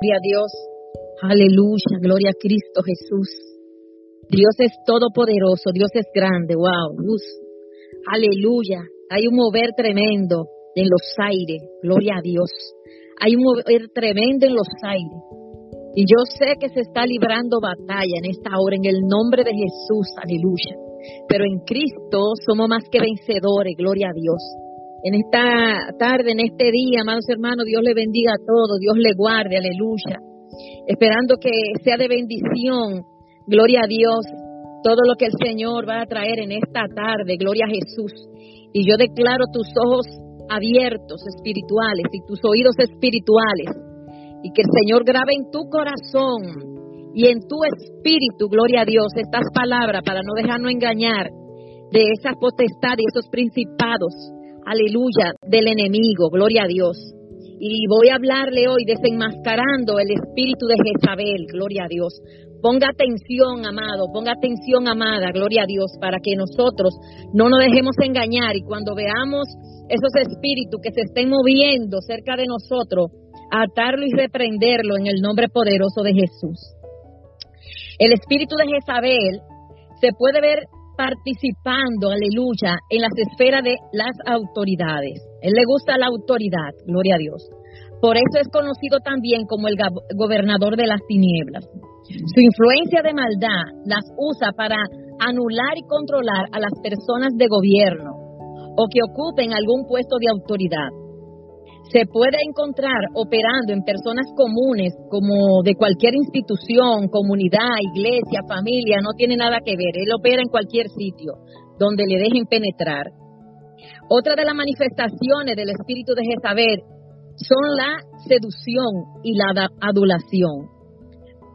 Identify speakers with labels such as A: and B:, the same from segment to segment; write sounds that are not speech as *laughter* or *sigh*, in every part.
A: Gloria a Dios. Aleluya. Gloria a Cristo Jesús. Dios es todopoderoso. Dios es grande. Wow. Luz. Aleluya. Hay un mover tremendo en los aires. Gloria a Dios. Hay un mover tremendo en los aires. Y yo sé que se está librando batalla en esta hora en el nombre de Jesús. Aleluya. Pero en Cristo somos más que vencedores. Gloria a Dios en esta tarde, en este día, amados hermanos, Dios le bendiga a todos, Dios le guarde, aleluya. Esperando que sea de bendición, gloria a Dios, todo lo que el Señor va a traer en esta tarde, gloria a Jesús. Y yo declaro tus ojos abiertos espirituales y tus oídos espirituales, y que el Señor grabe en tu corazón y en tu espíritu, gloria a Dios, estas palabras para no dejarnos engañar de esas potestades y esos principados aleluya, del enemigo, gloria a Dios. Y voy a hablarle hoy desenmascarando el espíritu de Jezabel, gloria a Dios. Ponga atención, amado, ponga atención, amada, gloria a Dios, para que nosotros no nos dejemos engañar y cuando veamos esos espíritus que se estén moviendo cerca de nosotros, atarlo y reprenderlo en el nombre poderoso de Jesús. El espíritu de Jezabel se puede ver participando, aleluya, en las esferas de las autoridades. Él le gusta la autoridad, gloria a Dios. Por eso es conocido también como el gobernador de las tinieblas. Su influencia de maldad las usa para anular y controlar a las personas de gobierno o que ocupen algún puesto de autoridad se puede encontrar operando en personas comunes como de cualquier institución, comunidad, iglesia, familia, no tiene nada que ver. Él opera en cualquier sitio donde le dejen penetrar. Otra de las manifestaciones del espíritu de Jezabel son la seducción y la adulación.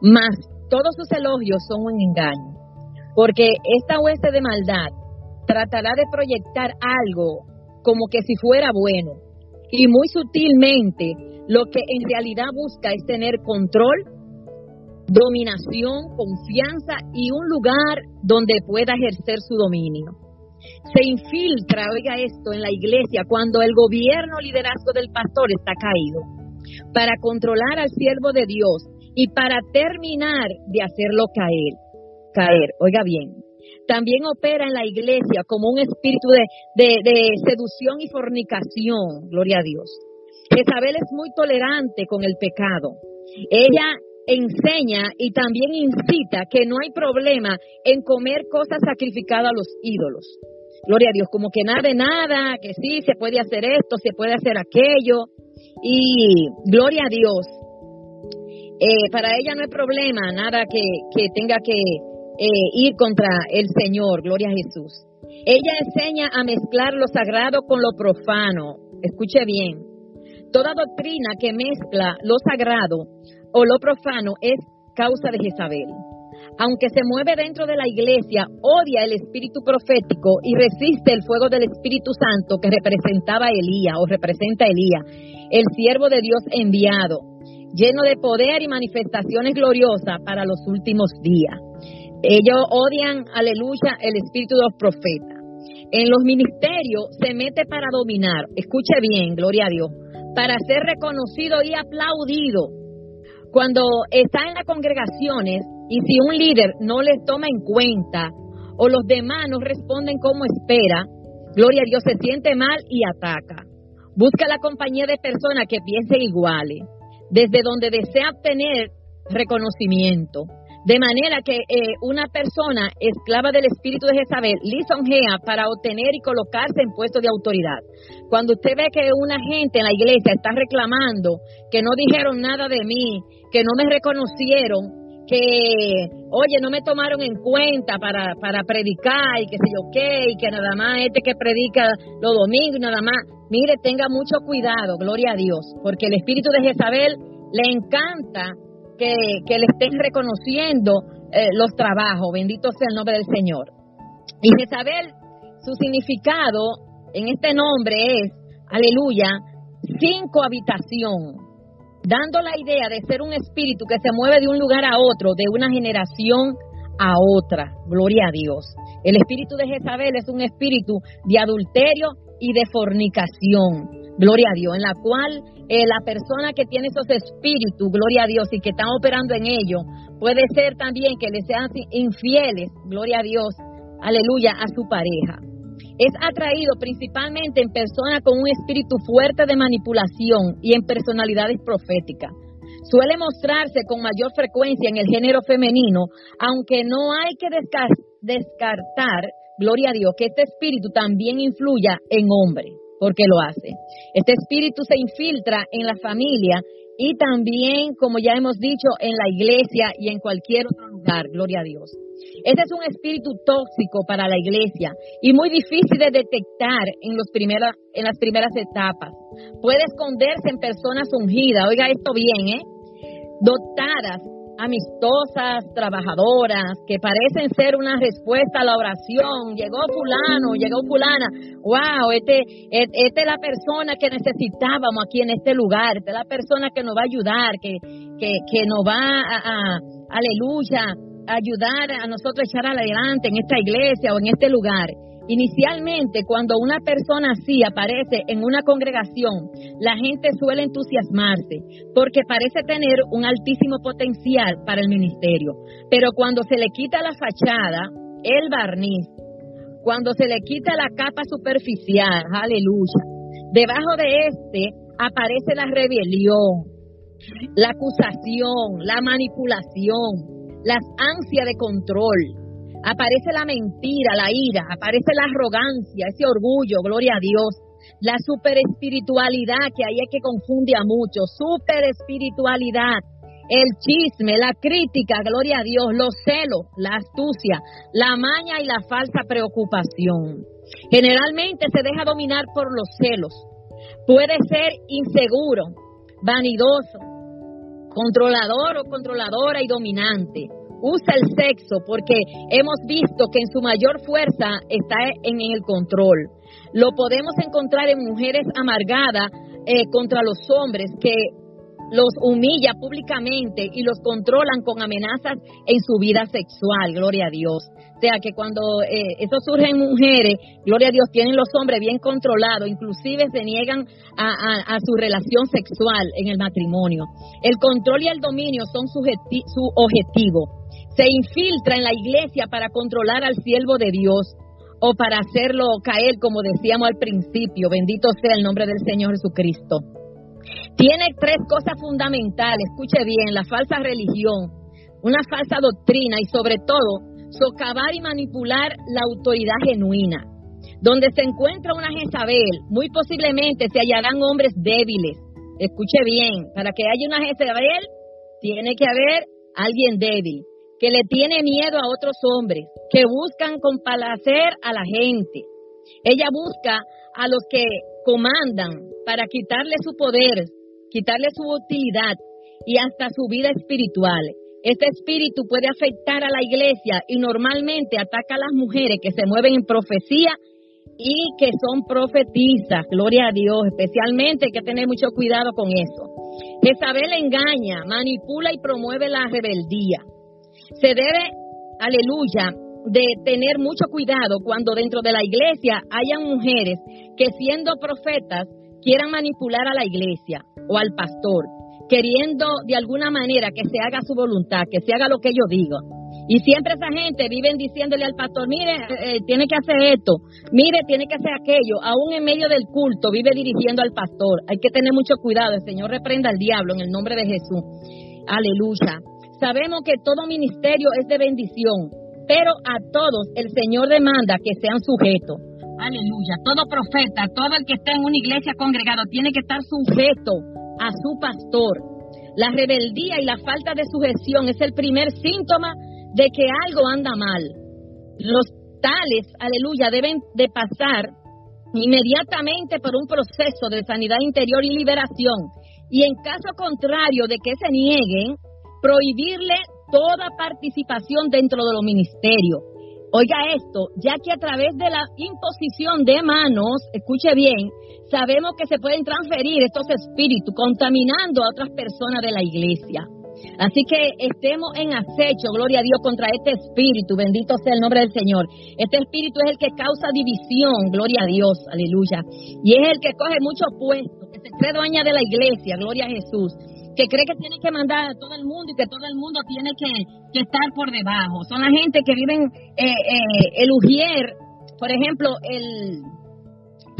A: Mas todos sus elogios son un engaño, porque esta hueste de maldad tratará de proyectar algo como que si fuera bueno, y muy sutilmente lo que en realidad busca es tener control, dominación, confianza y un lugar donde pueda ejercer su dominio. Se infiltra, oiga esto, en la iglesia cuando el gobierno liderazgo del pastor está caído, para controlar al siervo de Dios y para terminar de hacerlo caer. Caer, oiga bien, también opera en la iglesia como un espíritu de, seducción y fornicación, gloria a Dios. Jezabel es muy tolerante con el pecado. Ella enseña y también incita que no hay problema en comer cosas sacrificadas a los ídolos. Gloria a Dios, como que nada de nada, que sí, se puede hacer esto, se puede hacer aquello. Y gloria a Dios, eh, para ella no hay problema, nada que, que tenga que eh, ir contra el Señor, gloria a Jesús. Ella enseña a mezclar lo sagrado con lo profano. Escuche bien. Toda doctrina que mezcla lo sagrado o lo profano es causa de Jezabel. Aunque se mueve dentro de la iglesia, odia el espíritu profético y resiste el fuego del Espíritu Santo que representaba a Elías o representa Elías, el siervo de Dios enviado, lleno de poder y manifestaciones gloriosas para los últimos días. Ellos odian, aleluya, el espíritu de los profetas. En los ministerios se mete para dominar, escuche bien, gloria a Dios, para ser reconocido y aplaudido. Cuando está en las congregaciones y si un líder no les toma en cuenta o los demás no responden como espera, gloria a Dios, se siente mal y ataca. Busca la compañía de personas que piensen iguales, desde donde desea obtener reconocimiento. De manera que eh, una persona esclava del espíritu de Jezabel lisonjea para obtener y colocarse en puestos de autoridad. Cuando usted ve que una gente en la iglesia está reclamando que no dijeron nada de mí, que no me reconocieron, que, oye, no me tomaron en cuenta para, para predicar y que sé yo qué, y que nada más este que predica los domingos y nada más, mire, tenga mucho cuidado, gloria a Dios, porque el espíritu de Jezabel le encanta que, le estén reconociendo eh, los trabajos. Bendito sea el nombre del Señor. Y Jezabel, su significado en este nombre es, aleluya, sin cohabitación, dando la idea de ser un espíritu que se mueve de un lugar a otro, de una generación a otra. Gloria a Dios. El espíritu de Jezabel es un espíritu de adulterio y de fornicación. Gloria a Dios, en la cual eh, la persona que tiene esos espíritus, gloria a Dios, y que están operando en ello, puede ser también que le sean infieles, gloria a Dios, aleluya, a su pareja. Es atraído principalmente en personas con un espíritu fuerte de manipulación y en personalidades proféticas. Suele mostrarse con mayor frecuencia en el género femenino, aunque no hay que descartar, gloria a Dios, que este espíritu también influya en hombres porque lo hace. Este espíritu se infiltra en la familia y también, como ya hemos dicho, en la iglesia y en cualquier otro lugar, gloria a Dios. Este es un espíritu tóxico para la iglesia y muy difícil de detectar en, los en las primeras etapas. Puede esconderse en personas ungidas, oiga esto bien, ¿eh? dotadas amistosas, trabajadoras, que parecen ser una respuesta a la oración. Llegó fulano, llegó fulana. Wow, este, esta es la persona que necesitábamos aquí en este lugar. Esta es la persona que nos va a ayudar, que, que, que nos va a, a, aleluya, ayudar a nosotros a echar adelante en esta iglesia o en este lugar. Inicialmente, cuando una persona así aparece en una congregación, la gente suele entusiasmarse porque parece tener un altísimo potencial para el ministerio. Pero cuando se le quita la fachada, el barniz, cuando se le quita la capa superficial, aleluya, debajo de este aparece la rebelión, la acusación, la manipulación, las ansias de control, Aparece la mentira, la ira, aparece la arrogancia, ese orgullo, gloria a Dios. La super espiritualidad que ahí es que confunde a muchos, super espiritualidad. El chisme, la crítica, gloria a Dios, los celos, la astucia, la maña y la falsa preocupación. Generalmente se deja dominar por los celos. Puede ser inseguro, vanidoso, controlador o controladora y dominante usa el sexo porque hemos visto que en su mayor fuerza está en el control. Lo podemos encontrar en mujeres amargadas eh, contra los hombres que los humilla públicamente y los controlan con amenazas en su vida sexual, gloria a Dios. O sea que cuando eh, eso surge en mujeres, gloria a Dios, tienen los hombres bien controlados, inclusive se niegan a, su relación sexual en el matrimonio. El control y el dominio son su objetivo se infiltra en la iglesia para controlar al siervo de Dios o para hacerlo caer, como decíamos al principio. Bendito sea el nombre del Señor Jesucristo. Tiene tres cosas fundamentales, escuche bien, la falsa religión, una falsa doctrina y sobre todo socavar y manipular la autoridad genuina. Donde se encuentra una Jezabel, muy posiblemente se hallarán hombres débiles. Escuche bien, para que haya una Jezabel, tiene que haber alguien débil que le tiene miedo a otros hombres, que buscan complacer a la gente. Ella busca a los que comandan para quitarle su poder, quitarle su utilidad y hasta su vida espiritual. Este espíritu puede afectar a la iglesia y normalmente ataca a las mujeres que se mueven en profecía y que son profetizas. Gloria a Dios, especialmente hay que tener mucho cuidado con eso. Jezabel engaña, manipula y promueve la rebeldía. Se debe, aleluya, de tener mucho cuidado cuando dentro de la iglesia hayan mujeres que siendo profetas quieran manipular a la iglesia o al pastor, queriendo de alguna manera que se haga su voluntad, que se haga lo que yo digo. Y siempre esa gente viven diciéndole al pastor, mire, eh, eh, tiene que hacer esto, mire, tiene que hacer aquello, aún en medio del culto vive dirigiendo al pastor. Hay que tener mucho cuidado, el Señor reprenda al diablo en el nombre de Jesús. Aleluya. Sabemos que todo ministerio es de bendición, pero a todos el Señor demanda que sean sujetos. Aleluya. Todo profeta, todo el que esté en una iglesia congregado tiene que estar sujeto a su pastor. La rebeldía y la falta de sujeción es el primer síntoma de que algo anda mal. Los tales, aleluya, deben de pasar inmediatamente por un proceso de sanidad interior y liberación. Y en caso contrario de que se nieguen, prohibirle toda participación dentro de los ministerios. Oiga esto, ya que a través de la imposición de manos, escuche bien, sabemos que se pueden transferir estos espíritus contaminando a otras personas de la iglesia. Así que estemos en acecho, gloria a Dios, contra este espíritu, bendito sea el nombre del Señor. Este espíritu es el que causa división, gloria a Dios, aleluya. Y es el que coge muchos puestos, que se cree dueña de la iglesia, gloria a Jesús que cree que tiene que mandar a todo el mundo y que todo el mundo tiene que, estar por debajo. Son la gente que viven eh, eh, el Ujier, por ejemplo, el,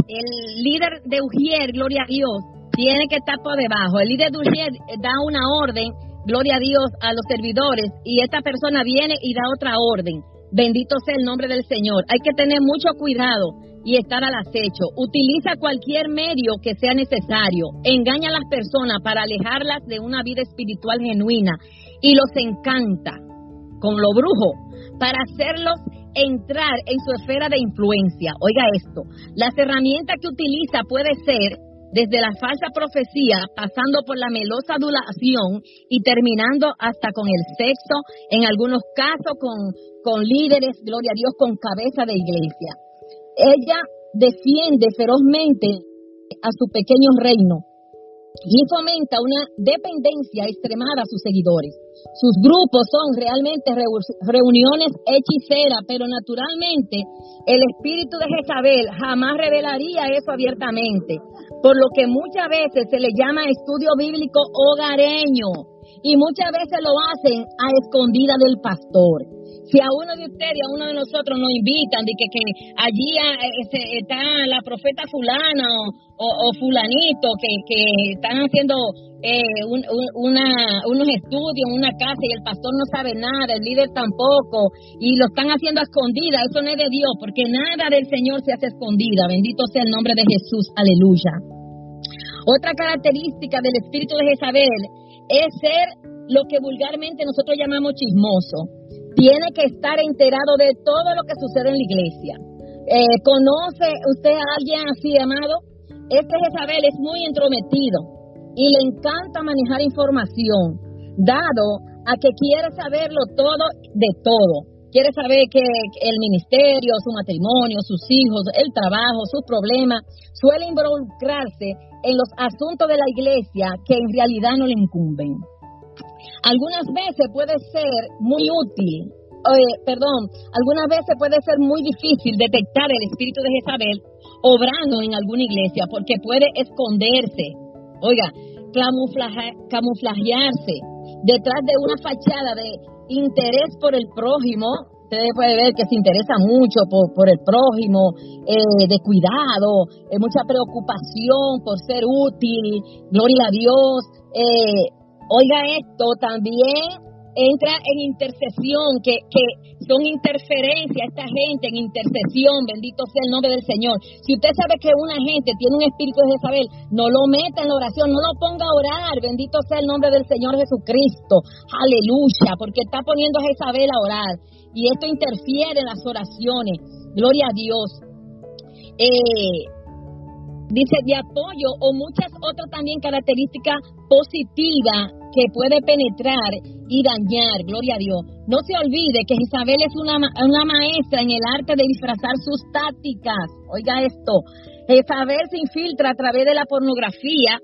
A: el líder de Ujier, gloria a Dios, tiene que estar por debajo. El líder de Ujier da una orden, gloria a Dios, a los servidores y esta persona viene y da otra orden. Bendito sea el nombre del Señor. Hay que tener mucho cuidado y estar al acecho. Utiliza cualquier medio que sea necesario. Engaña a las personas para alejarlas de una vida espiritual genuina y los encanta con lo brujo para hacerlos entrar en su esfera de influencia. Oiga esto, las herramientas que utiliza puede ser desde la falsa profecía, pasando por la melosa adulación y terminando hasta con el sexo, en algunos casos con, con líderes, gloria a Dios, con cabeza de iglesia. Ella defiende ferozmente a su pequeño reino y fomenta una dependencia extremada a sus seguidores. Sus grupos son realmente reuniones hechiceras, pero naturalmente el espíritu de Jezabel jamás revelaría eso abiertamente, por lo que muchas veces se le llama estudio bíblico hogareño y muchas veces lo hacen a escondida del pastor. Si a uno de ustedes, a uno de nosotros nos invitan de que, que allí eh, está la profeta fulana o, fulanito que, que, están haciendo eh, una, unos estudios en una casa y el pastor no sabe nada, el líder tampoco, y lo están haciendo a escondida, eso no es de Dios, porque nada del Señor se hace escondida. Bendito sea el nombre de Jesús, aleluya. Otra característica del espíritu de Jezabel es ser lo que vulgarmente nosotros llamamos chismoso tiene que estar enterado de todo lo que sucede en la iglesia. Eh, ¿Conoce usted a alguien así, amado? Este Jezabel es muy entrometido y le encanta manejar información, dado a que quiere saberlo todo de todo. Quiere saber que el ministerio, su matrimonio, sus hijos, el trabajo, sus problemas, suele involucrarse en los asuntos de la iglesia que en realidad no le incumben. Algunas veces puede ser muy útil, perdón, algunas veces puede ser muy difícil detectar el espíritu de Jezabel obrando en alguna iglesia porque puede esconderse, oiga, camuflajearse detrás de una fachada de interés por el prójimo. Usted puede ver que se interesa mucho por, el prójimo, eh, de cuidado, eh, mucha preocupación por ser útil, gloria a Dios, eh, Oiga esto, también entra en intercesión, que, que son interferencias esta gente en intercesión, bendito sea el nombre del Señor. Si usted sabe que una gente tiene un espíritu de Jezabel, no lo meta en la oración, no lo ponga a orar, bendito sea el nombre del Señor Jesucristo, aleluya, porque está poniendo a Jezabel a orar y esto interfiere en las oraciones, gloria a Dios. Eh, dice de apoyo o muchas otras también características positivas que puede penetrar y dañar, gloria a Dios. No se olvide que Isabel es una, una maestra en el arte de disfrazar sus tácticas. Oiga esto, Isabel se infiltra a través de la pornografía,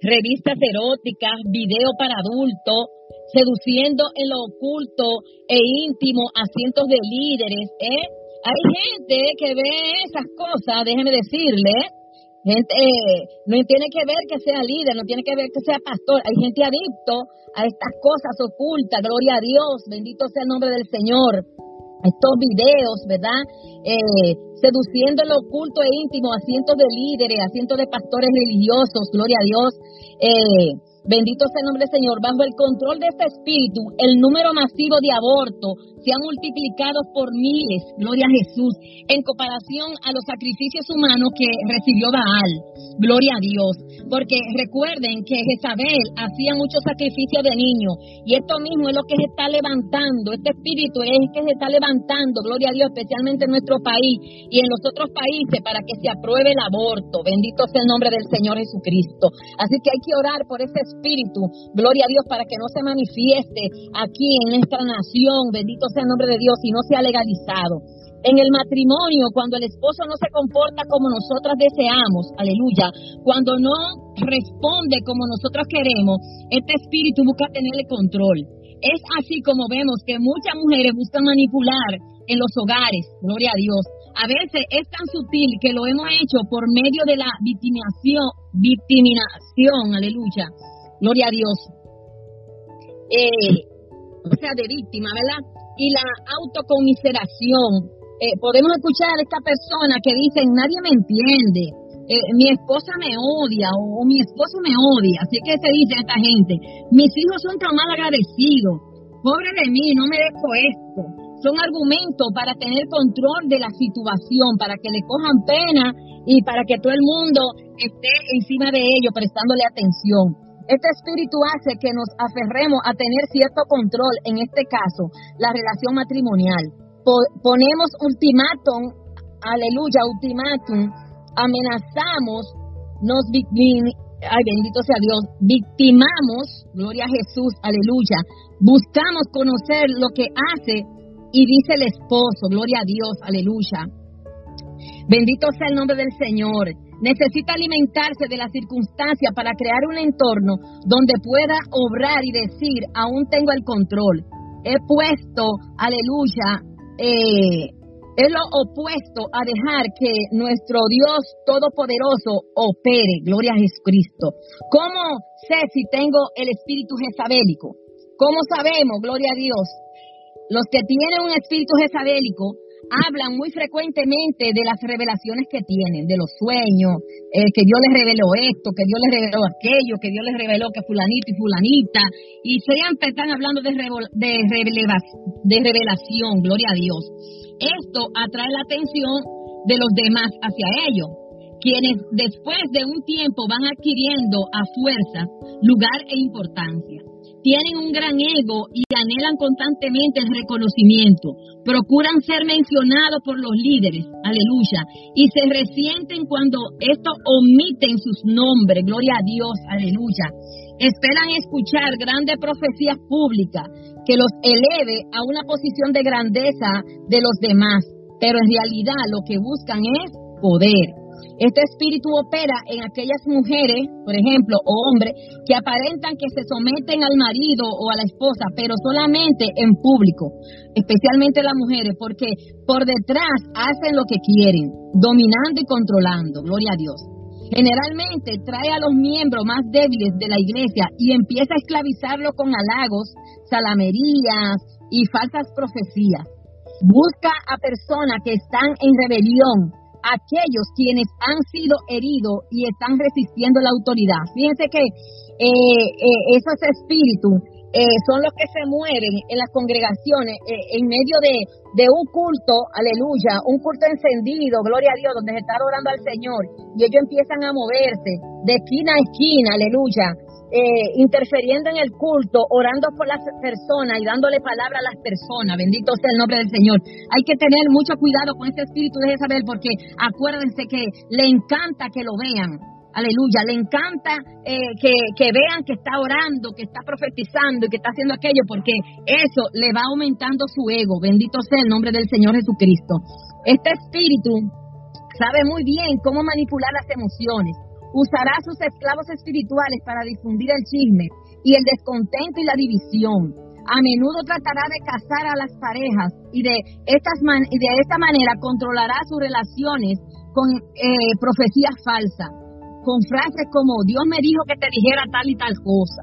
A: revistas eróticas, video para adultos, seduciendo en lo oculto e íntimo a cientos de líderes. ¿eh? Hay gente que ve esas cosas, déjeme decirle, Gente, eh, no tiene que ver que sea líder, no tiene que ver que sea pastor. Hay gente adicto a estas cosas ocultas. Gloria a Dios, bendito sea el nombre del Señor. Estos videos, ¿verdad? Eh, seduciendo lo oculto e íntimo a cientos de líderes, a cientos de pastores religiosos. Gloria a Dios. Eh, Bendito sea el nombre del Señor. Bajo el control de este espíritu, el número masivo de abortos se ha multiplicado por miles, gloria a Jesús, en comparación a los sacrificios humanos que recibió Baal. Gloria a Dios. Porque recuerden que Jezabel hacía muchos sacrificios de niños y esto mismo es lo que se está levantando. Este espíritu es que se está levantando, gloria a Dios, especialmente en nuestro país y en los otros países para que se apruebe el aborto. Bendito sea el nombre del Señor Jesucristo. Así que hay que orar por ese espíritu, gloria a Dios, para que no se manifieste aquí en nuestra nación, bendito sea el nombre de Dios, y no sea legalizado. En el matrimonio, cuando el esposo no se comporta como nosotras deseamos, aleluya, cuando no responde como nosotros queremos, este espíritu busca tenerle control. Es así como vemos que muchas mujeres buscan manipular en los hogares, gloria a Dios. A veces es tan sutil que lo hemos hecho por medio de la victimización, victimización, aleluya, gloria a Dios. Eh, o sea, de víctima, ¿verdad? Y la autocomiseración. Eh, podemos escuchar a esta persona que dice, nadie me entiende, eh, mi esposa me odia o, mi esposo me odia. Así que se dice esta gente, mis hijos son tan mal agradecidos, pobre de mí, no me dejo esto. Son argumentos para tener control de la situación, para que le cojan pena y para que todo el mundo esté encima de ellos prestándole atención. Este espíritu hace que nos aferremos a tener cierto control, en este caso, la relación matrimonial. ponemos ultimátum, aleluya, ultimátum amenazamos, nos ay bendito sea Dios, victimamos, gloria a Jesús, aleluya, buscamos conocer lo que hace y dice el esposo, gloria a Dios, aleluya. Bendito sea el nombre del Señor. Necesita alimentarse de las circunstancias para crear un entorno donde pueda obrar y decir, aún tengo el control. He puesto, aleluya, eh, es lo opuesto a dejar que nuestro Dios Todopoderoso opere. Gloria a Jesucristo. ¿Cómo sé si tengo el espíritu jezabélico? ¿Cómo sabemos, gloria a Dios? Los que tienen un espíritu jezabélico hablan muy frecuentemente de las revelaciones que tienen, de los sueños, eh, que Dios les reveló esto, que Dios les reveló aquello, que Dios les reveló que fulanito y fulanita, y siempre están hablando de, de, de revelación, gloria a Dios. Esto atrae la atención de los demás hacia ellos, quienes después de un tiempo van adquiriendo a fuerza lugar e importancia. Tienen un gran ego y anhelan constantemente el reconocimiento. Procuran ser mencionados por los líderes, aleluya, y se resienten cuando estos omiten sus nombres, gloria a Dios, aleluya. Esperan escuchar grandes profecías públicas que los eleve a una posición de grandeza de los demás, pero en realidad lo que buscan es poder. Este espíritu opera en aquellas mujeres, por ejemplo, o hombres, que aparentan que se someten al marido o a la esposa, pero solamente en público, especialmente las mujeres, porque por detrás hacen lo que quieren, dominando y controlando. Gloria a Dios. Generalmente trae a los miembros más débiles de la iglesia y empieza a esclavizarlo con halagos, salamerías y falsas profecías. Busca a personas que están en rebelión, aquellos quienes han sido heridos y están resistiendo la autoridad. Fíjense que eh, eh, esos espíritus eh, son los que se mueren en las congregaciones eh, en medio de, de, un culto, aleluya, un culto encendido, gloria a Dios, donde se está adorando al Señor y ellos empiezan a moverse de esquina a esquina, aleluya, eh, interfiriendo en el culto, orando por las personas y dándole palabra a las personas. Bendito sea el nombre del Señor. Hay que tener mucho cuidado con ese espíritu de Jezabel porque acuérdense que le encanta que lo vean. Aleluya, le encanta eh, que, vean que está orando, que está profetizando y que está haciendo aquello, porque eso le va aumentando su ego. Bendito sea el nombre del Señor Jesucristo. Este espíritu sabe muy bien cómo manipular las emociones. Usará sus esclavos espirituales para difundir el chisme y el descontento y la división. A menudo tratará de casar a las parejas y de, estas y de esta manera controlará sus relaciones con eh, profecías falsas con frases como Dios me dijo que te dijera tal y tal cosa.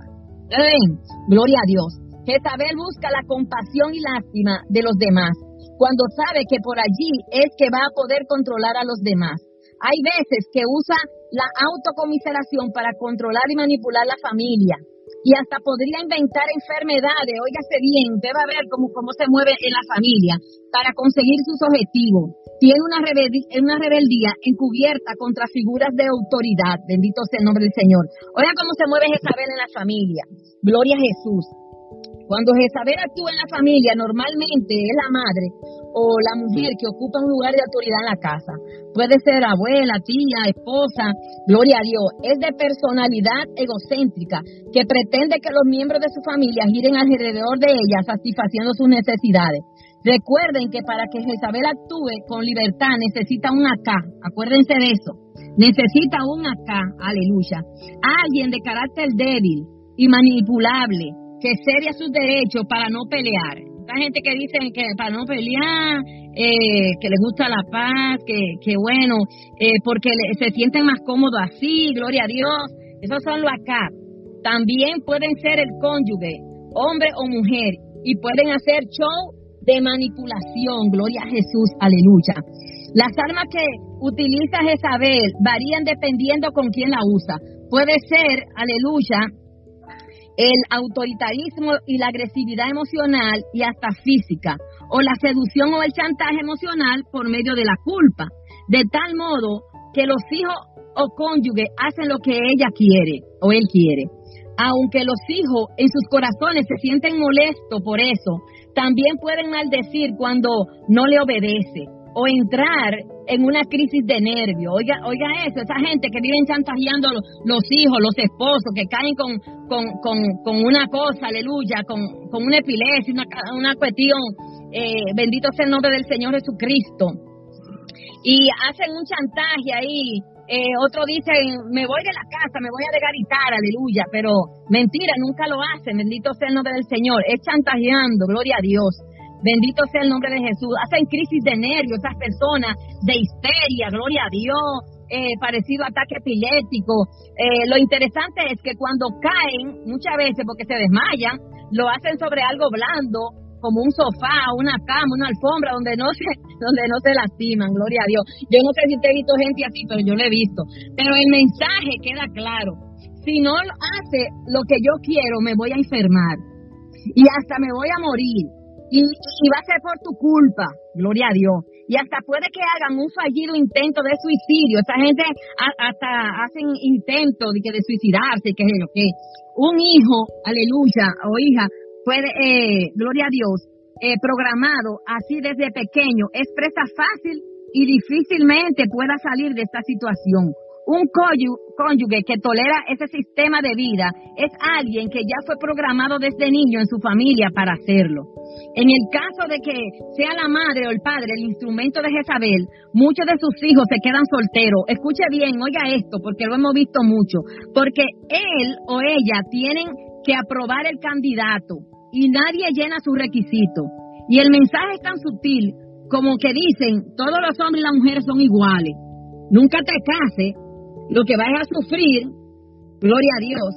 A: Gloria a Dios. Jezabel busca la compasión y lástima de los demás cuando sabe que por allí es que va a poder controlar a los demás. Hay veces que usa la autocomiseración para controlar y manipular la familia, y hasta podría inventar enfermedades, óigase bien, a ver cómo, cómo se mueve en la familia para conseguir sus objetivos. Tiene una rebeldía, una rebeldía encubierta contra figuras de autoridad, bendito sea el nombre del Señor. Oiga cómo se mueve Jezabel en la familia. Gloria a Jesús. Cuando Jezabel actúa en la familia, normalmente es la madre o la mujer que ocupa un lugar de autoridad en la casa. Puede ser abuela, tía, esposa, gloria a Dios. Es de personalidad egocéntrica que pretende que los miembros de su familia giren alrededor de ella satisfaciendo sus necesidades. Recuerden que para que Jezabel actúe con libertad necesita un acá. Acuérdense de eso. necesita un acá, aleluya, alguien de carácter débil y manipulable, que cede a sus derechos para no pelear. Esta gente que dicen que para no pelear, eh, que les gusta la paz, que, que bueno, eh, porque se sienten más cómodos así, gloria a Dios. Esos son los acá. También pueden ser el cónyuge, hombre o mujer, y pueden hacer show de manipulación, gloria a Jesús, aleluya. Las armas que utiliza Jezabel varían dependiendo con quién la usa. Puede ser, aleluya, el autoritarismo y la agresividad emocional y hasta física, o la seducción o el chantaje emocional por medio de la culpa, de tal modo que los hijos o cónyuges hacen lo que ella quiere o él quiere. Aunque los hijos en sus corazones se sienten molestos por eso, también pueden maldecir cuando no le obedece o entrar en una crisis de nervio. Oiga, oiga eso, esa gente que viven chantajeando los, hijos, los esposos, que caen con, con, una cosa, aleluya, con, una epilepsia, una, una cuestión. Eh, bendito sea el nombre del Señor Jesucristo. Y hacen un chantaje ahí. Eh, otro dice, me voy de la casa, me voy a degaritar, aleluya. Pero mentira, nunca lo hacen. Bendito sea el nombre del Señor. Es chantajeando, gloria a Dios. Bendito sea el nombre de Jesús. Hacen crisis de nervios esas personas, de histeria, gloria a Dios, eh, parecido a ataque epiléptico. Eh, lo interesante es que cuando caen, muchas veces porque se desmayan, lo hacen sobre algo blando, como un sofá, una cama, una alfombra, donde no se, *laughs* donde no se lastiman, gloria a Dios. Yo no sé si te he visto gente así, pero yo lo he visto. Pero el mensaje queda claro. Si no hace lo que yo quiero, me voy a enfermar. Y hasta me voy a morir y, va a ser por tu culpa, gloria a Dios. Y hasta puede que hagan un fallido intento de suicidio. Esa gente hasta hacen intentos de, de suicidarse, que es que un hijo, aleluya, o hija, puede, eh, gloria a Dios, eh, programado así desde pequeño, es presa fácil y difícilmente pueda salir de esta situación. Un cónyuge que tolera ese sistema de vida es alguien que ya fue programado desde niño en su familia para hacerlo. En el caso de que sea la madre o el padre el instrumento de Jezabel, muchos de sus hijos se quedan solteros. Escuche bien, oiga esto, porque lo hemos visto mucho. Porque él o ella tienen que aprobar el candidato y nadie llena sus requisitos. Y el mensaje es tan sutil como que dicen, todos los hombres y las mujeres son iguales. Nunca te cases lo que vas a sufrir, gloria a Dios,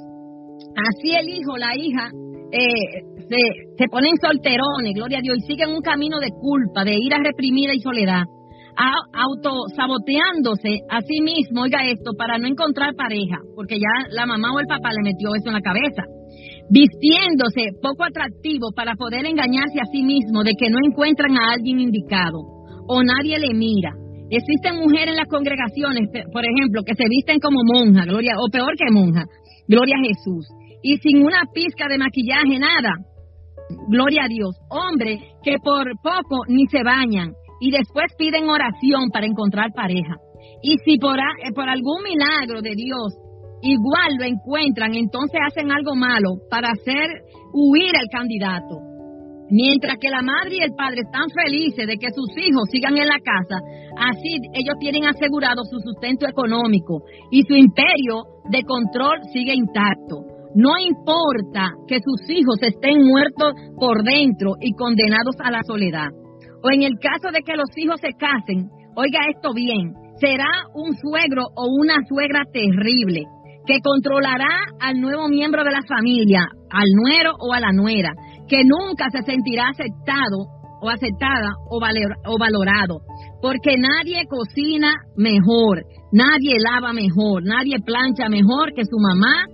A: así el hijo, la hija, eh, se, se ponen solterones, gloria a Dios, y siguen un camino de culpa, de ira reprimida y soledad, autosaboteándose a sí mismo, oiga esto, para no encontrar pareja, porque ya la mamá o el papá le metió eso en la cabeza, vistiéndose poco atractivo para poder engañarse a sí mismo de que no encuentran a alguien indicado o nadie le mira Existen mujeres en las congregaciones, por ejemplo, que se visten como monja, gloria, o peor que monja, gloria a Jesús, y sin una pizca de maquillaje, nada, gloria a Dios. Hombres que por poco ni se bañan y después piden oración para encontrar pareja. Y si por, eh, por algún milagro de Dios igual lo encuentran, entonces hacen algo malo para hacer huir al candidato. Mientras que la madre y el padre están felices de que sus hijos sigan en la casa, así ellos tienen asegurado su sustento económico y su imperio de control sigue intacto. No importa que sus hijos estén muertos por dentro y condenados a la soledad. O en el caso de que los hijos se casen, oiga esto bien, será un suegro o una suegra terrible que controlará al nuevo miembro de la familia, al nuero o a la nuera que nunca se sentirá aceptado o aceptada o, o valorado, porque nadie cocina mejor, nadie lava mejor, nadie plancha mejor que su mamá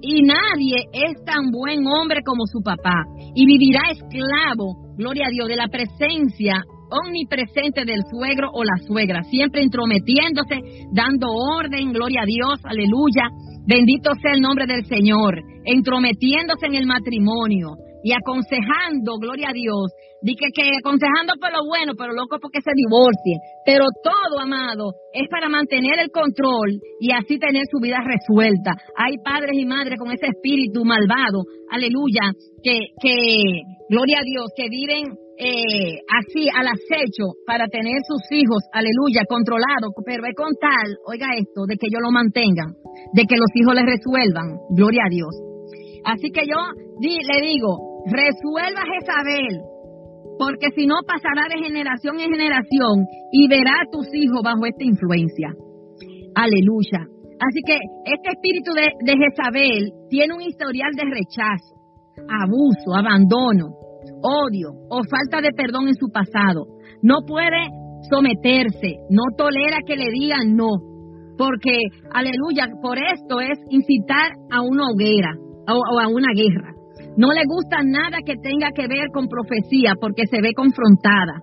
A: y nadie es tan buen hombre como su papá y vivirá esclavo, gloria a Dios, de la presencia omnipresente del suegro o la suegra, siempre intrometiéndose, dando orden, gloria a Dios, aleluya, bendito sea el nombre del Señor, entrometiéndose en el matrimonio, y aconsejando, gloria a Dios, di que, aconsejando por lo bueno, pero loco porque se divorcie. Pero todo, amado, es para mantener el control y así tener su vida resuelta. Hay padres y madres con ese espíritu malvado, aleluya, que, que, gloria a Dios, que viven eh, así al acecho para tener sus hijos, aleluya, controlados, pero es con tal, oiga esto, de que ellos lo mantengan, de que los hijos les resuelvan, gloria a Dios. Así que yo le digo, resuelva Jezabel, porque si no pasará de generación en generación y verá a tus hijos bajo esta influencia. Aleluya. Así que este espíritu de, de Jezabel tiene un historial de rechazo, abuso, abandono, odio o falta de perdón en su pasado. No puede someterse, no tolera que le digan no, porque, aleluya, por esto es incitar a una hoguera o, a una guerra. No le gusta nada que tenga que ver con profecía porque se ve confrontada.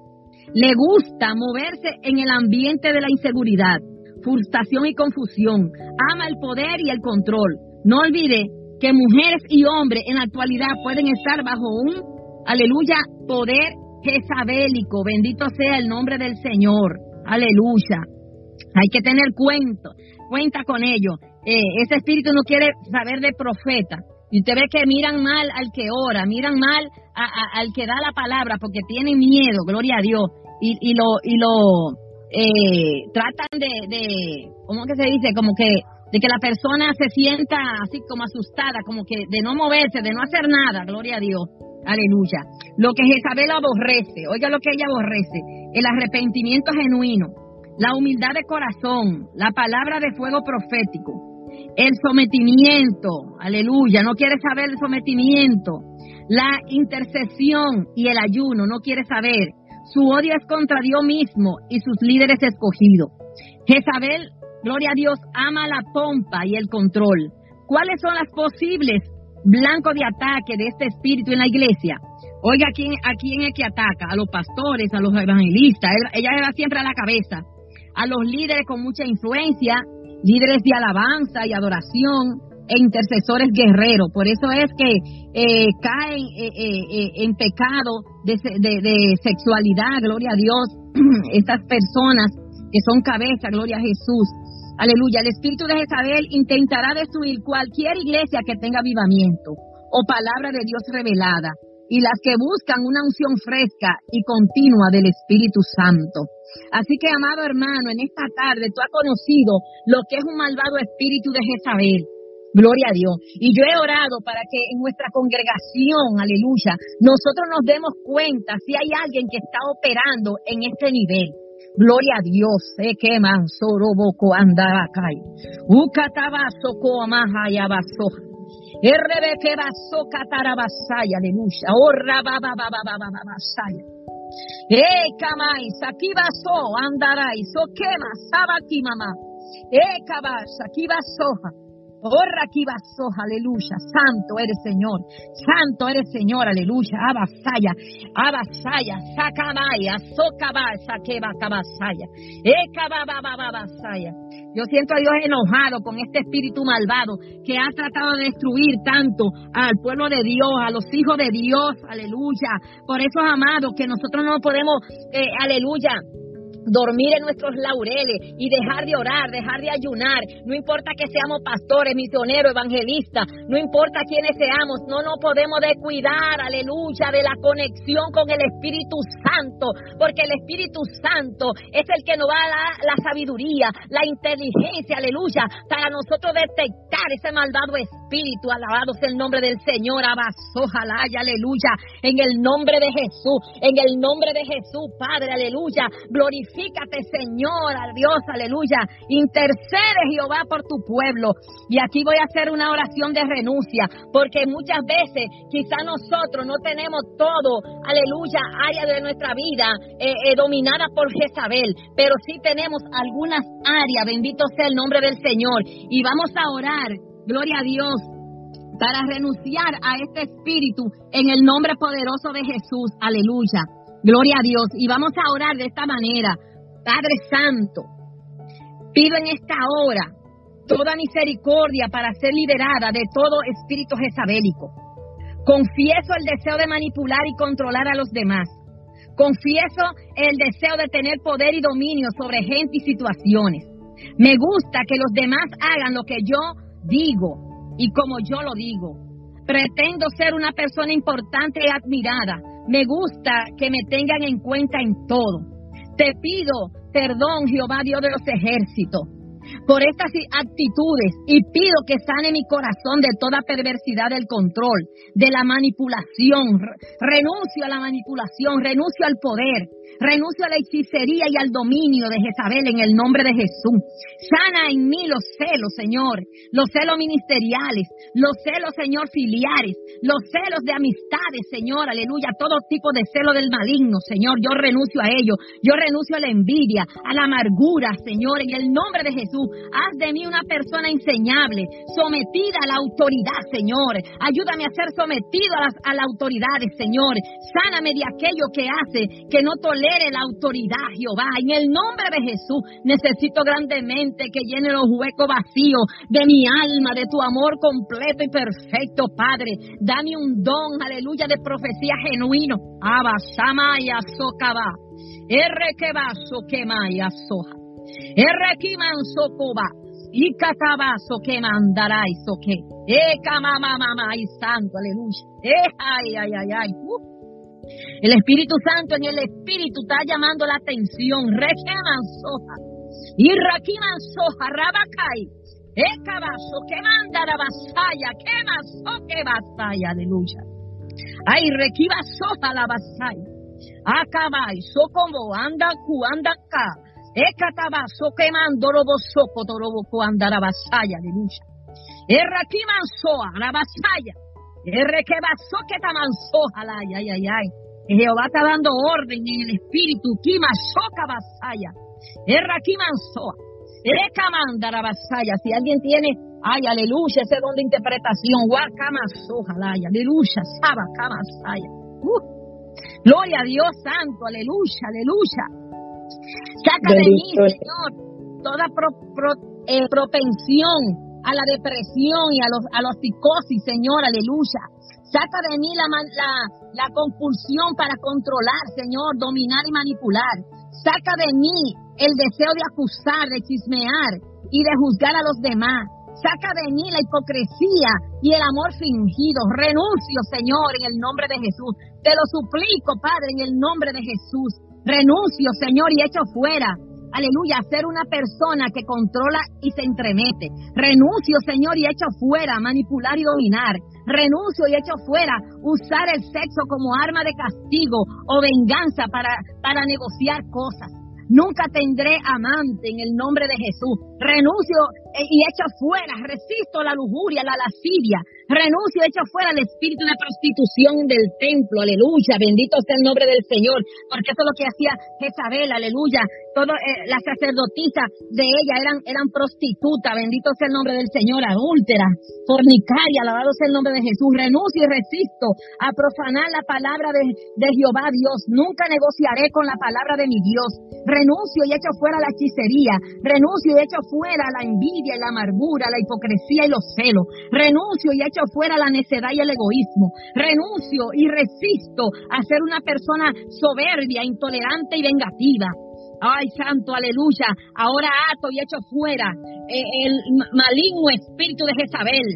A: Le gusta moverse en el ambiente de la inseguridad, frustración y confusión. Ama el poder y el control. No olvide que mujeres y hombres en la actualidad pueden estar bajo un Aleluya, poder jezabélico. Bendito sea el nombre del Señor. Aleluya. Hay que tener cuento, cuenta con ello. Eh, ese espíritu no quiere saber de profeta. Y usted ve que miran mal al que ora, miran mal al que da la palabra porque tienen miedo, gloria a Dios. Y, lo, y lo eh, tratan de, de, ¿cómo que se dice? Como que de que la persona se sienta así como asustada, como que de no moverse, de no hacer nada, gloria a Dios. Aleluya. Lo que Jezabel aborrece, oiga lo que ella aborrece, el arrepentimiento genuino, la humildad de corazón, la palabra de fuego profético, el sometimiento, aleluya, no quiere saber el sometimiento, la intercesión y el ayuno, no quiere saber. Su odio es contra Dios mismo y sus líderes escogidos. Jezabel, gloria a Dios, ama la pompa y el control. ¿Cuáles son las posibles blanco de ataque de este espíritu en la iglesia. Oiga, ¿a quién, a quién es que ataca? A los pastores, a los evangelistas. Ella va siempre a la cabeza. A los líderes con mucha influencia, líderes de alabanza y adoración e intercesores guerreros. Por eso es que eh, caen eh, eh, en pecado de, de sexualidad, gloria a Dios, *clears throat* estas personas que son cabeza, gloria a Jesús. Aleluya. El espíritu de Jezabel intentará destruir cualquier iglesia que tenga avivamiento o palabra de Dios revelada y las que buscan una unción fresca y continua del Espíritu Santo. Así que, amado hermano, en esta tarde tú has conocido lo que es un malvado espíritu de Jezabel. Gloria a Dios. Y yo he orado para que en nuestra congregación, aleluya, nosotros nos demos cuenta si hay alguien que está operando en este nivel. Gloria a Dios. Se queman soroboco andabacay. Ukatabaso coamahaya baso. Errebe que baso catarabasaya. Aleluya. Orra baba baba baba basaya. Eh, kamai, aquí baso andarai. So quema sabati mamá. Eh, cabas, aquí baso. Orra aquí aleluya. Santo eres Señor. Santo eres Señor, aleluya. Abasaya, abasaya, sacabaya, socaba, saqueba, cabasaya. Ekababababasaya. Yo siento a Dios enojado con este espíritu malvado que ha tratado de destruir tanto al pueblo de Dios, a los hijos de Dios, aleluya. Por eso, amados, que nosotros no podemos, eh, aleluya, dormir en nuestros laureles y dejar de orar, dejar de ayunar. No importa que seamos pastores, misioneros, evangelistas, no importa quiénes seamos, no nos podemos descuidar, aleluya, de la conexión con el Espíritu Santo, porque el Espíritu Santo es el que nos va a dar la sabiduría, la inteligencia, aleluya, para nosotros detectar ese malvado espíritu. Alabado sea el nombre del Señor, ojalá, aleluya, en el nombre de Jesús, en el nombre de Jesús, Padre, aleluya, glorificado Glorifícate, Señor, a Dios, aleluya. Intercede, Jehová, por tu pueblo. Y aquí voy a hacer una oración de renuncia, porque muchas veces quizá nosotros no tenemos todo, aleluya, área de nuestra vida eh, eh, dominada por Jezabel, pero sí tenemos algunas áreas, bendito sea el nombre del Señor. Y vamos a orar, gloria a Dios, para renunciar a este espíritu en el nombre poderoso de Jesús. Aleluya. Gloria a Dios. Y vamos a orar de esta manera. Padre Santo, pido en esta hora toda misericordia para ser liberada de todo espíritu jezabélico. Confieso el deseo de manipular y controlar a los demás. Confieso el deseo de tener poder y dominio sobre gente y situaciones. Me gusta que los demás hagan lo que yo digo y como yo lo digo. Pretendo ser una persona importante y admirada me gusta que me tengan en cuenta en todo. Te pido perdón, Jehová Dios de los ejércitos por estas actitudes y pido que sane mi corazón de toda perversidad del control, de la manipulación. Renuncio a la manipulación, renuncio al poder, Renuncio a la hechicería y al dominio de Jezabel en el nombre de Jesús. Sana en mí los celos, Señor, los celos ministeriales, los celos, Señor, filiares, los celos de amistades, Señor, aleluya, todo tipo de celo del maligno, Señor, yo renuncio a ello. Yo renuncio a la envidia, a la amargura, Señor, en el nombre de Jesús. Haz de mí una persona enseñable, sometida a la autoridad, Señor. Ayúdame a ser sometido a las, a las autoridades, Señor. Sáname de aquello que hace que no tolere la autoridad, Jehová. En el nombre de Jesús necesito grandemente que llene los huecos vacíos de mi alma, de tu amor completo y perfecto, Padre. Dame un don, aleluya, de profecía genuino. Abba, Shamaya, Sokaba. R que vaso que maya soja. R que socoba. Y catabazo que mandará eso que. Eh, mamá, mamá, y santo, aleluya. Eh, ay, ay, ay, ay. Uh. El Espíritu Santo en el Espíritu está llamando la atención. Regeman soja. Y raquiman soja, rabakai. Ecabaso, que manda la vasalla, que maso, que vasalla, aleluya. Ay, requiba soja la vasalla. Acabai, como anda cu, anda acá. Ecatabaso, que mando robo soco, torobo anda la vasalla, aleluya. Erraquiman soja, la vasalla. Errequebaso, que tamansoja, ay, ay, ay, ay. Jehová está dando orden en el espíritu. Kima vasaya. Erra kimansoa. Eka mandara vasaya. Si alguien tiene, ay, aleluya, ese don de interpretación. Wakama soja, aleluya, saba, kamasaya. Uh, gloria a Dios santo, aleluya, aleluya. Saca de mí, Señor, toda eh, propensión a la depresión y a los, a los psicosis, Señor, aleluya. Saca de mí la, la, la compulsión para controlar, Señor, dominar y manipular. Saca de mí el deseo de acusar, de chismear y de juzgar a los demás. Saca de mí la hipocresía y el amor fingido. Renuncio, Señor, en el nombre de Jesús. Te lo suplico, Padre, en el nombre de Jesús. Renuncio, Señor, y echo fuera aleluya, ser una persona que controla y se entremete. Renuncio, Señor, y echo fuera manipular y dominar. Renuncio y echo fuera usar el sexo como arma de castigo o venganza para, para negociar cosas. Nunca tendré amante en el nombre de Jesús. Renuncio eh, y echo fuera, resisto la lujuria, la lascivia, Renuncio, echo fuera el espíritu de prostitución del templo, aleluya, bendito sea el nombre del Señor, porque eso es lo que hacía Jezabel, aleluya, todas eh, las sacerdotisas de ella eran, eran prostitutas, bendito sea el nombre del Señor, adúltera, fornicaria, alabado sea el nombre de Jesús, renuncio y resisto a profanar la palabra de, de Jehová Dios, nunca negociaré con la palabra de mi Dios, renuncio y echo fuera la hechicería, renuncio y echo fuera la envidia y la amargura, la hipocresía y los celos, renuncio y echo fuera la necedad y el egoísmo. Renuncio y resisto a ser una persona soberbia, intolerante y vengativa. Ay, santo, aleluya. Ahora ato y echo fuera eh, el maligno espíritu de Jezabel.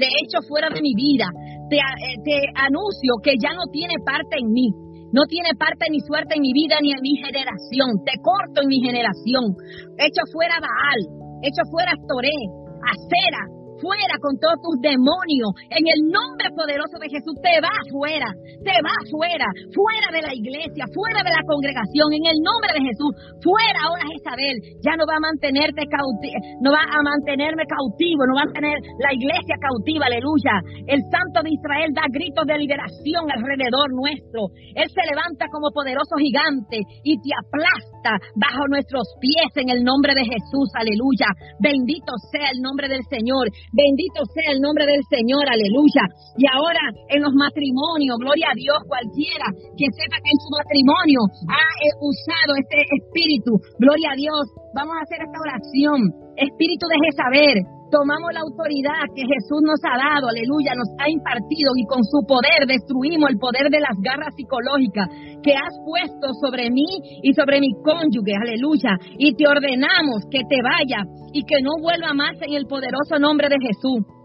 A: Te echo fuera de mi vida. Te, eh, te anuncio que ya no tiene parte en mí. No tiene parte ni suerte en mi vida ni en mi generación. Te corto en mi generación. Echo fuera Baal. Echo fuera Toré. Acera fuera con todos tus demonios. En el nombre poderoso de Jesús, te va fuera, te va fuera, fuera de la iglesia, fuera de la congregación. En el nombre de Jesús, fuera ahora Isabel. Ya no va a mantenerte cautivo, no va a mantenerme cautivo, no va a tener la iglesia cautiva, aleluya. El Santo de Israel da gritos de liberación alrededor nuestro. Él se levanta como poderoso gigante y te aplasta bajo nuestros pies en el nombre de Jesús, aleluya. Bendito sea el nombre del Señor. Bendito sea el nombre del Señor, aleluya. Y ahora en los matrimonios, gloria a Dios, cualquiera que sepa que en su matrimonio ha eh, usado este espíritu, gloria a Dios, vamos a hacer esta oración. Espíritu de saber, tomamos la autoridad que Jesús nos ha dado, aleluya, nos ha impartido y con su poder destruimos el poder de las garras psicológicas que has puesto sobre mí y sobre mi cónyuge, aleluya, y te ordenamos que te vayas y que no vuelva más en el poderoso nombre de Jesús.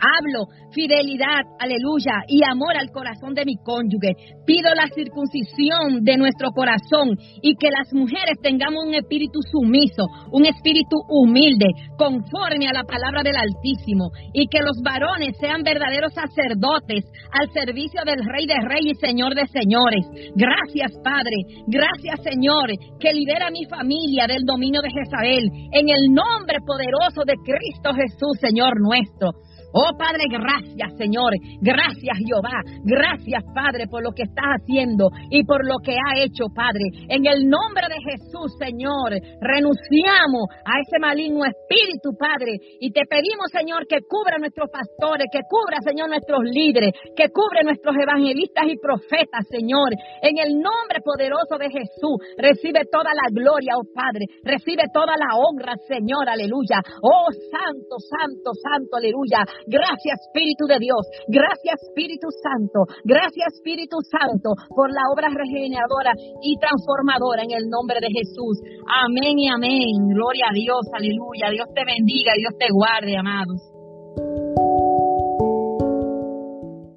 A: Hablo fidelidad, aleluya, y amor al corazón de mi cónyuge. Pido la circuncisión de nuestro corazón y que las mujeres tengamos un espíritu sumiso, un espíritu humilde, conforme a la palabra del Altísimo, y que los varones sean verdaderos sacerdotes al servicio del Rey de Reyes y Señor de Señores. Gracias, Padre. Gracias, Señor, que libera mi familia del dominio de Jezabel. En el nombre poderoso de Cristo Jesús, Señor nuestro. Oh Padre, gracias Señor, gracias Jehová, gracias Padre por lo que estás haciendo y por lo que ha hecho Padre. En el nombre de Jesús Señor, renunciamos a ese maligno espíritu Padre y te pedimos Señor que cubra nuestros pastores, que cubra Señor nuestros líderes, que cubra nuestros evangelistas y profetas Señor. En el nombre poderoso de Jesús, recibe toda la gloria, oh Padre, recibe toda la honra Señor, aleluya. Oh Santo, Santo, Santo, aleluya. Gracias Espíritu de Dios. Gracias Espíritu Santo. Gracias Espíritu Santo por la obra regeneradora y transformadora en el nombre de Jesús. Amén y amén. Gloria a Dios. Aleluya. Dios te bendiga y Dios te guarde, amados.